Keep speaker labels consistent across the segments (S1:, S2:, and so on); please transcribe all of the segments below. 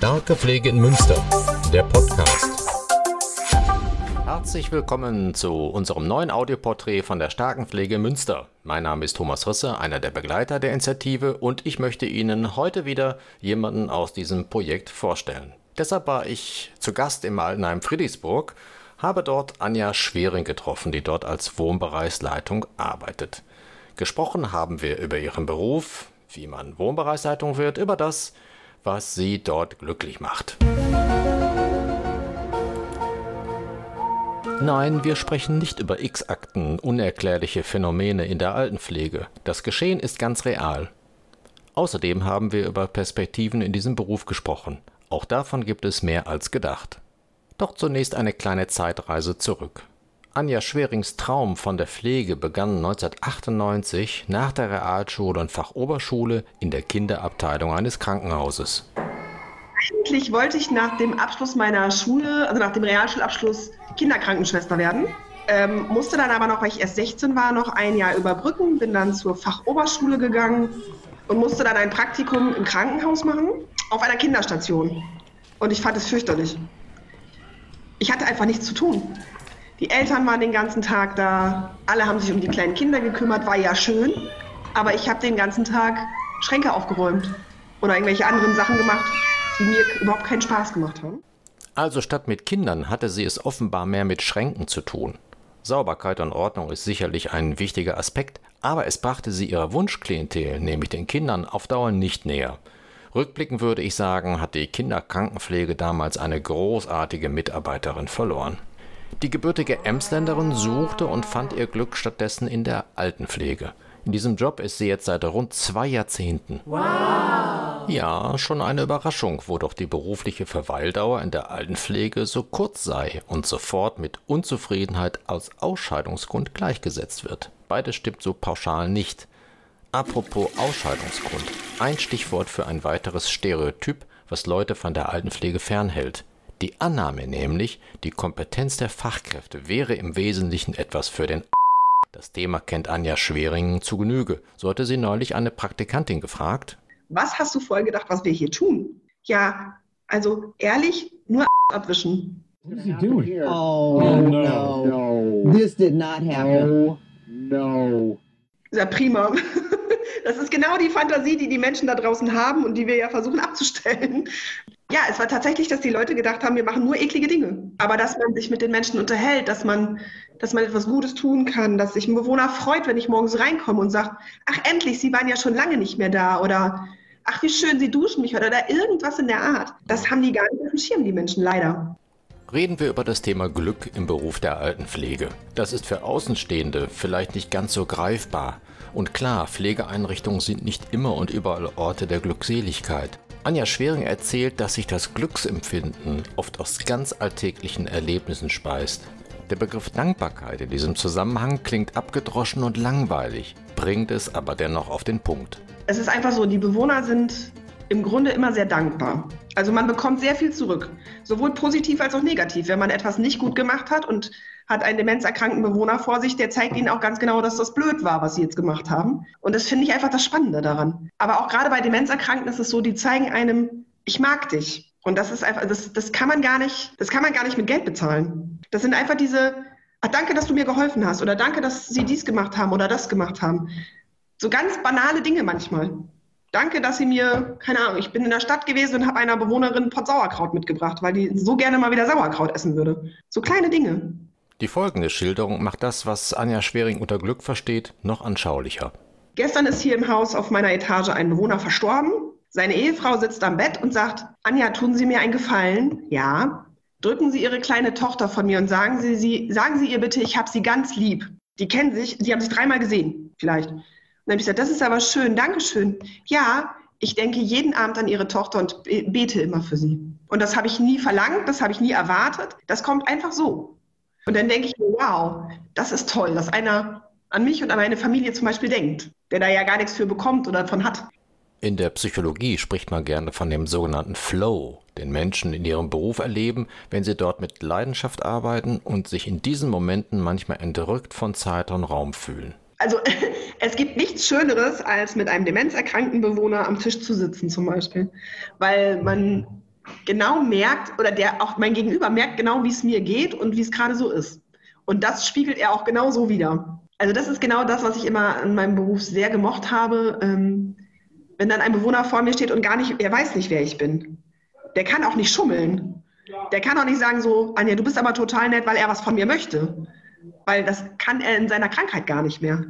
S1: Starke Pflege in Münster, der Podcast. Herzlich willkommen zu unserem neuen Audioporträt von der Starken Pflege Münster. Mein Name ist Thomas Risse, einer der Begleiter der Initiative und ich möchte Ihnen heute wieder jemanden aus diesem Projekt vorstellen. Deshalb war ich zu Gast im Altenheim Friedrichsburg, habe dort Anja Schwering getroffen, die dort als Wohnbereichsleitung arbeitet. Gesprochen haben wir über ihren Beruf, wie man Wohnbereichsleitung wird, über das, was sie dort glücklich macht. Nein, wir sprechen nicht über X-Akten, unerklärliche Phänomene in der Altenpflege. Das Geschehen ist ganz real. Außerdem haben wir über Perspektiven in diesem Beruf gesprochen. Auch davon gibt es mehr als gedacht. Doch zunächst eine kleine Zeitreise zurück. Anja Schwerings Traum von der Pflege begann 1998 nach der Realschule und Fachoberschule in der Kinderabteilung eines Krankenhauses.
S2: Eigentlich wollte ich nach dem Abschluss meiner Schule, also nach dem Realschulabschluss, Kinderkrankenschwester werden. Ähm, musste dann aber noch, weil ich erst 16 war, noch ein Jahr überbrücken, bin dann zur Fachoberschule gegangen und musste dann ein Praktikum im Krankenhaus machen, auf einer Kinderstation. Und ich fand es fürchterlich. Ich hatte einfach nichts zu tun. Die Eltern waren den ganzen Tag da, alle haben sich um die kleinen Kinder gekümmert, war ja schön, aber ich habe den ganzen Tag Schränke aufgeräumt oder irgendwelche anderen Sachen gemacht, die mir überhaupt keinen Spaß gemacht haben.
S1: Also statt mit Kindern hatte sie es offenbar mehr mit Schränken zu tun. Sauberkeit und Ordnung ist sicherlich ein wichtiger Aspekt, aber es brachte sie ihrer Wunschklientel, nämlich den Kindern, auf Dauer nicht näher. Rückblickend würde ich sagen, hat die Kinderkrankenpflege damals eine großartige Mitarbeiterin verloren. Die gebürtige Emsländerin suchte und fand ihr Glück stattdessen in der Altenpflege. In diesem Job ist sie jetzt seit rund zwei Jahrzehnten. Wow! Ja, schon eine Überraschung, wo doch die berufliche Verweildauer in der Altenpflege so kurz sei und sofort mit Unzufriedenheit als Ausscheidungsgrund gleichgesetzt wird. Beides stimmt so pauschal nicht. Apropos Ausscheidungsgrund. Ein Stichwort für ein weiteres Stereotyp, was Leute von der Altenpflege fernhält. Die Annahme nämlich, die Kompetenz der Fachkräfte wäre im Wesentlichen etwas für den Das Thema kennt Anja Schweringen zu Genüge. So hatte sie neulich eine Praktikantin gefragt.
S2: Was hast du vorher gedacht, was wir hier tun? Ja, also ehrlich, nur abwischen. What is he doing? Oh, oh no. no. This did not happen. No. no. Ja, prima. Das ist genau die Fantasie, die die Menschen da draußen haben und die wir ja versuchen abzustellen. Ja, es war tatsächlich, dass die Leute gedacht haben, wir machen nur eklige Dinge. Aber dass man sich mit den Menschen unterhält, dass man, dass man etwas Gutes tun kann, dass sich ein Bewohner freut, wenn ich morgens reinkomme und sagt, ach endlich, Sie waren ja schon lange nicht mehr da oder ach wie schön, Sie duschen mich oder da irgendwas in der Art. Das haben die gar nicht auf dem Schirm, die Menschen, leider.
S1: Reden wir über das Thema Glück im Beruf der Altenpflege. Das ist für Außenstehende vielleicht nicht ganz so greifbar. Und klar, Pflegeeinrichtungen sind nicht immer und überall Orte der Glückseligkeit. Anja Schwering erzählt, dass sich das Glücksempfinden oft aus ganz alltäglichen Erlebnissen speist. Der Begriff Dankbarkeit in diesem Zusammenhang klingt abgedroschen und langweilig, bringt es aber dennoch auf den Punkt.
S2: Es ist einfach so, die Bewohner sind im Grunde immer sehr dankbar. Also man bekommt sehr viel zurück, sowohl positiv als auch negativ. Wenn man etwas nicht gut gemacht hat und hat einen demenzerkrankten Bewohner vor sich, der zeigt ihnen auch ganz genau, dass das blöd war, was sie jetzt gemacht haben. Und das finde ich einfach das Spannende daran. Aber auch gerade bei Demenzerkrankten ist es so, die zeigen einem, ich mag dich. Und das ist einfach, das, das kann man gar nicht, das kann man gar nicht mit Geld bezahlen. Das sind einfach diese, ach, danke, dass du mir geholfen hast oder danke, dass sie dies gemacht haben oder das gemacht haben. So ganz banale Dinge manchmal. Danke, dass Sie mir, keine Ahnung, ich bin in der Stadt gewesen und habe einer Bewohnerin Pott Sauerkraut mitgebracht, weil die so gerne mal wieder Sauerkraut essen würde. So kleine Dinge.
S1: Die folgende Schilderung macht das, was Anja Schwering unter Glück versteht, noch anschaulicher.
S2: Gestern ist hier im Haus auf meiner Etage ein Bewohner verstorben. Seine Ehefrau sitzt am Bett und sagt, Anja, tun Sie mir einen Gefallen? Ja. Drücken Sie Ihre kleine Tochter von mir und sagen Sie, sie, sagen Sie ihr bitte, ich habe sie ganz lieb. Die kennen sich, die haben sich dreimal gesehen, vielleicht dann habe ich gesagt, das ist aber schön, Dankeschön. Ja, ich denke jeden Abend an ihre Tochter und bete immer für sie. Und das habe ich nie verlangt, das habe ich nie erwartet. Das kommt einfach so. Und dann denke ich mir, wow, das ist toll, dass einer an mich und an meine Familie zum Beispiel denkt, der da ja gar nichts für bekommt oder davon hat.
S1: In der Psychologie spricht man gerne von dem sogenannten Flow, den Menschen in ihrem Beruf erleben, wenn sie dort mit Leidenschaft arbeiten und sich in diesen Momenten manchmal entrückt von Zeit und Raum fühlen
S2: also es gibt nichts Schöneres, als mit einem demenzerkrankten Bewohner am Tisch zu sitzen zum Beispiel. Weil man, genau merkt oder der auch mein Gegenüber merkt genau, wie es mir geht und wie es gerade so ist. Und das spiegelt er auch genau so wieder. Also das ist genau das, was ich immer in meinem Beruf sehr gemocht habe. Ähm, wenn dann ein Bewohner vor mir steht und gar nicht, er weiß nicht, wer ich bin. Der kann auch nicht schummeln. Der kann auch nicht sagen so, Anja, du bist aber total nett, weil er was von mir möchte. Weil das kann er in seiner Krankheit gar nicht mehr.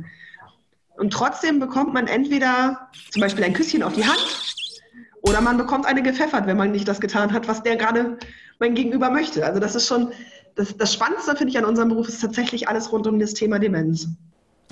S2: Und trotzdem bekommt man entweder zum Beispiel ein Küsschen auf die Hand oder man bekommt eine gepfeffert, wenn man nicht das getan hat, was der gerade mein Gegenüber möchte. Also das ist schon, das, das Spannendste finde ich an unserem Beruf ist tatsächlich alles rund um das Thema Demenz.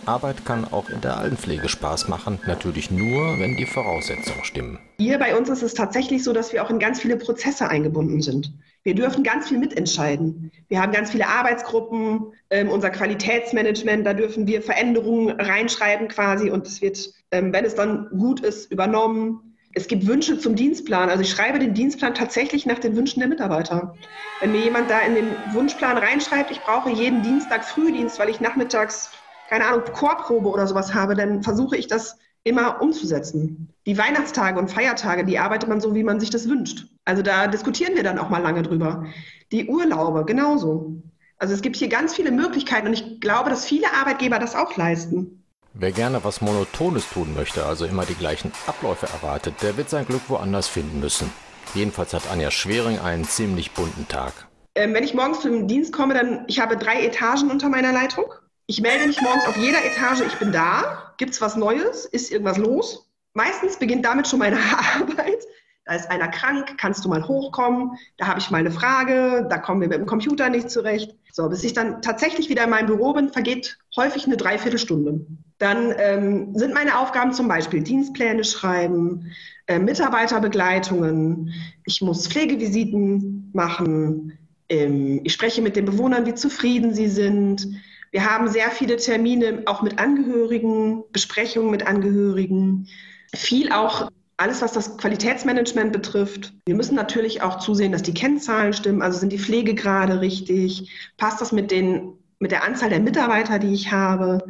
S1: Arbeit kann auch in der Altenpflege Spaß machen, natürlich nur, wenn die Voraussetzungen stimmen.
S2: Hier bei uns ist es tatsächlich so, dass wir auch in ganz viele Prozesse eingebunden sind. Wir dürfen ganz viel mitentscheiden. Wir haben ganz viele Arbeitsgruppen, ähm, unser Qualitätsmanagement, da dürfen wir Veränderungen reinschreiben quasi und es wird, ähm, wenn es dann gut ist, übernommen. Es gibt Wünsche zum Dienstplan. Also ich schreibe den Dienstplan tatsächlich nach den Wünschen der Mitarbeiter. Wenn mir jemand da in den Wunschplan reinschreibt, ich brauche jeden Dienstag Frühdienst, weil ich nachmittags keine Ahnung, Chorprobe oder sowas habe, dann versuche ich das immer umzusetzen. Die Weihnachtstage und Feiertage, die arbeitet man so, wie man sich das wünscht. Also da diskutieren wir dann auch mal lange drüber. Die Urlaube, genauso. Also es gibt hier ganz viele Möglichkeiten und ich glaube, dass viele Arbeitgeber das auch leisten.
S1: Wer gerne was Monotones tun möchte, also immer die gleichen Abläufe erwartet, der wird sein Glück woanders finden müssen. Jedenfalls hat Anja Schwering einen ziemlich bunten Tag.
S2: Ähm, wenn ich morgens zum Dienst komme, dann ich habe drei Etagen unter meiner Leitung. Ich melde mich morgens auf jeder Etage, ich bin da. Gibt es was Neues? Ist irgendwas los? Meistens beginnt damit schon meine Arbeit. Da ist einer krank, kannst du mal hochkommen? Da habe ich mal eine Frage, da kommen wir mit dem Computer nicht zurecht. So, bis ich dann tatsächlich wieder in meinem Büro bin, vergeht häufig eine Dreiviertelstunde. Dann ähm, sind meine Aufgaben zum Beispiel Dienstpläne schreiben, äh, Mitarbeiterbegleitungen, ich muss Pflegevisiten machen, ähm, ich spreche mit den Bewohnern, wie zufrieden sie sind, wir haben sehr viele Termine auch mit Angehörigen, Besprechungen mit Angehörigen, viel auch alles, was das Qualitätsmanagement betrifft. Wir müssen natürlich auch zusehen, dass die Kennzahlen stimmen. Also sind die Pflegegrade richtig? Passt das mit, den, mit der Anzahl der Mitarbeiter, die ich habe?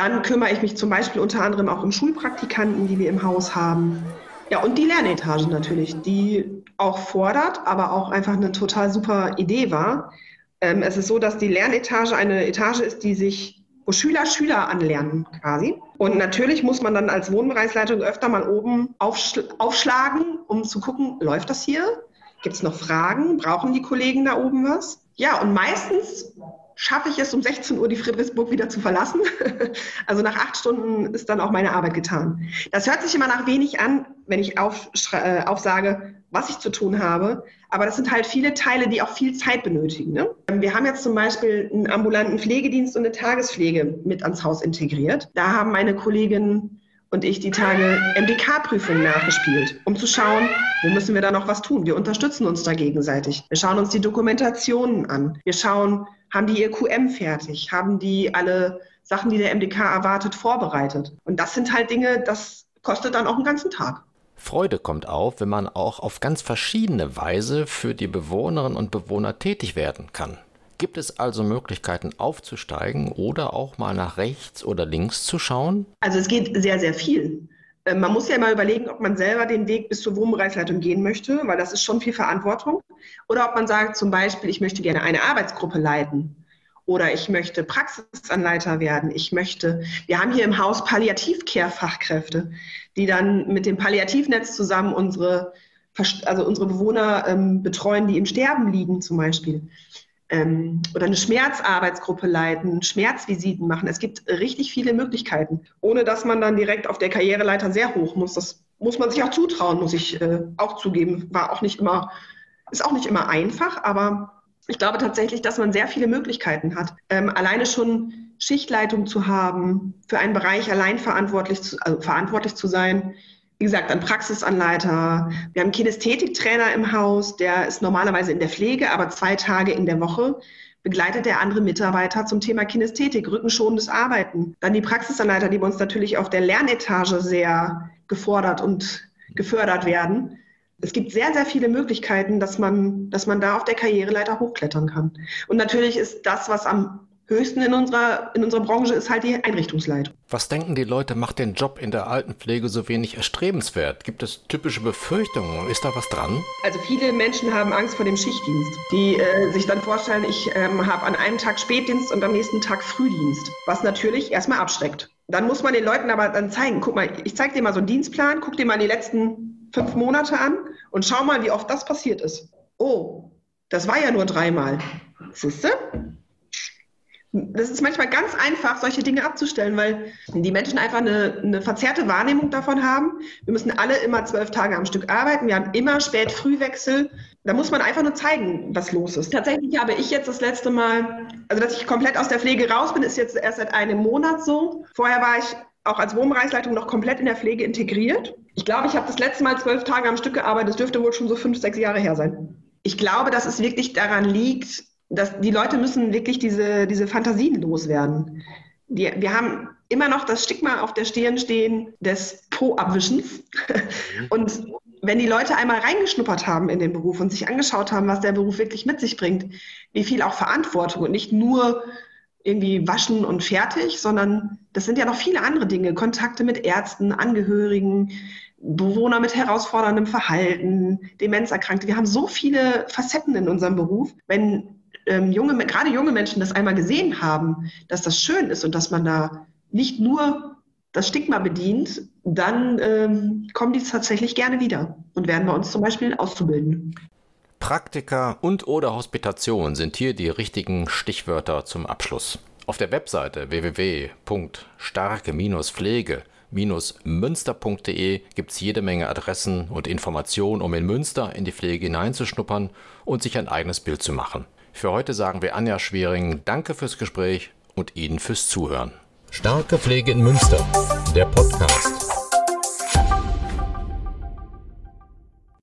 S2: Dann kümmere ich mich zum Beispiel unter anderem auch um Schulpraktikanten, die wir im Haus haben. Ja, und die Lernetage natürlich, die auch fordert, aber auch einfach eine total super Idee war. Ähm, es ist so, dass die Lernetage eine Etage ist, die sich, wo Schüler Schüler anlernen quasi. Und natürlich muss man dann als Wohnbereichsleitung öfter mal oben aufschl aufschlagen, um zu gucken, läuft das hier? Gibt es noch Fragen? Brauchen die Kollegen da oben was? Ja, und meistens schaffe ich es, um 16 Uhr die Friedrichsburg wieder zu verlassen. also nach acht Stunden ist dann auch meine Arbeit getan. Das hört sich immer nach wenig an, wenn ich äh, aufsage, was ich zu tun habe. Aber das sind halt viele Teile, die auch viel Zeit benötigen. Ne? Wir haben jetzt zum Beispiel einen ambulanten Pflegedienst und eine Tagespflege mit ans Haus integriert. Da haben meine Kolleginnen und ich die Tage MDK-Prüfungen nachgespielt, um zu schauen, wo müssen wir da noch was tun. Wir unterstützen uns da gegenseitig. Wir schauen uns die Dokumentationen an. Wir schauen, haben die ihr QM fertig? Haben die alle Sachen, die der MDK erwartet, vorbereitet? Und das sind halt Dinge, das kostet dann auch einen ganzen Tag.
S1: Freude kommt auf, wenn man auch auf ganz verschiedene Weise für die Bewohnerinnen und Bewohner tätig werden kann. Gibt es also Möglichkeiten aufzusteigen oder auch mal nach rechts oder links zu schauen?
S2: Also es geht sehr, sehr viel. Äh, man muss ja mal überlegen, ob man selber den Weg bis zur Wohnbereichsleitung gehen möchte, weil das ist schon viel Verantwortung. Oder ob man sagt, zum Beispiel, ich möchte gerne eine Arbeitsgruppe leiten. Oder ich möchte Praxisanleiter werden. Ich möchte, wir haben hier im Haus Palliativcare-Fachkräfte, die dann mit dem Palliativnetz zusammen unsere, also unsere Bewohner ähm, betreuen, die im Sterben liegen zum Beispiel ähm, oder eine Schmerzarbeitsgruppe leiten, Schmerzvisiten machen. Es gibt richtig viele Möglichkeiten, ohne dass man dann direkt auf der Karriereleiter sehr hoch muss. Das muss man sich auch zutrauen, muss ich äh, auch zugeben. War auch nicht immer, ist auch nicht immer einfach, aber ich glaube tatsächlich, dass man sehr viele Möglichkeiten hat. Ähm, alleine schon Schichtleitung zu haben, für einen Bereich allein verantwortlich zu, also verantwortlich zu sein, wie gesagt, ein Praxisanleiter. Wir haben Kinästhetiktrainer im Haus, der ist normalerweise in der Pflege, aber zwei Tage in der Woche begleitet der andere Mitarbeiter zum Thema Kinästhetik, rückenschonendes Arbeiten. Dann die Praxisanleiter, die bei uns natürlich auf der Lernetage sehr gefordert und gefördert werden. Es gibt sehr, sehr viele Möglichkeiten, dass man, dass man da auf der Karriereleiter hochklettern kann. Und natürlich ist das, was am höchsten in unserer, in unserer Branche ist halt die Einrichtungsleitung.
S1: Was denken die Leute, macht den Job in der Altenpflege so wenig erstrebenswert? Gibt es typische Befürchtungen? Ist da was dran?
S2: Also viele Menschen haben Angst vor dem Schichtdienst, die äh, sich dann vorstellen, ich ähm, habe an einem Tag Spätdienst und am nächsten Tag Frühdienst, was natürlich erstmal abschreckt. Dann muss man den Leuten aber dann zeigen, guck mal, ich zeige dir mal so einen Dienstplan, guck dir mal die letzten fünf Monate an und schau mal, wie oft das passiert ist. Oh, das war ja nur dreimal. Siehst du? Das ist manchmal ganz einfach, solche Dinge abzustellen, weil die Menschen einfach eine, eine, verzerrte Wahrnehmung davon haben. Wir müssen alle immer zwölf Tage am Stück arbeiten. Wir haben immer Spät-Frühwechsel. Da muss man einfach nur zeigen, was los ist. Tatsächlich habe ich jetzt das letzte Mal, also dass ich komplett aus der Pflege raus bin, ist jetzt erst seit einem Monat so. Vorher war ich auch als Wohnbereichsleitung noch komplett in der Pflege integriert. Ich glaube, ich habe das letzte Mal zwölf Tage am Stück gearbeitet. Das dürfte wohl schon so fünf, sechs Jahre her sein. Ich glaube, dass es wirklich daran liegt, dass die Leute müssen wirklich diese, diese Fantasien loswerden. Die, wir haben immer noch das Stigma auf der Stirn stehen des Po-Abwischens. Mhm. Und wenn die Leute einmal reingeschnuppert haben in den Beruf und sich angeschaut haben, was der Beruf wirklich mit sich bringt, wie viel auch Verantwortung und nicht nur irgendwie waschen und fertig, sondern das sind ja noch viele andere Dinge. Kontakte mit Ärzten, Angehörigen, Bewohner mit herausforderndem Verhalten, Demenzerkrankte. Wir haben so viele Facetten in unserem Beruf. Wenn ähm, junge, gerade junge Menschen das einmal gesehen haben, dass das schön ist und dass man da nicht nur das Stigma bedient, dann ähm, kommen die tatsächlich gerne wieder und werden bei uns zum Beispiel auszubilden.
S1: Praktika und oder Hospitation sind hier die richtigen Stichwörter zum Abschluss. Auf der Webseite www.starke-pflege-münster.de gibt es jede Menge Adressen und Informationen, um in Münster in die Pflege hineinzuschnuppern und sich ein eigenes Bild zu machen. Für heute sagen wir Anja Schwering Danke fürs Gespräch und Ihnen fürs Zuhören.
S3: Starke Pflege in Münster, der Podcast.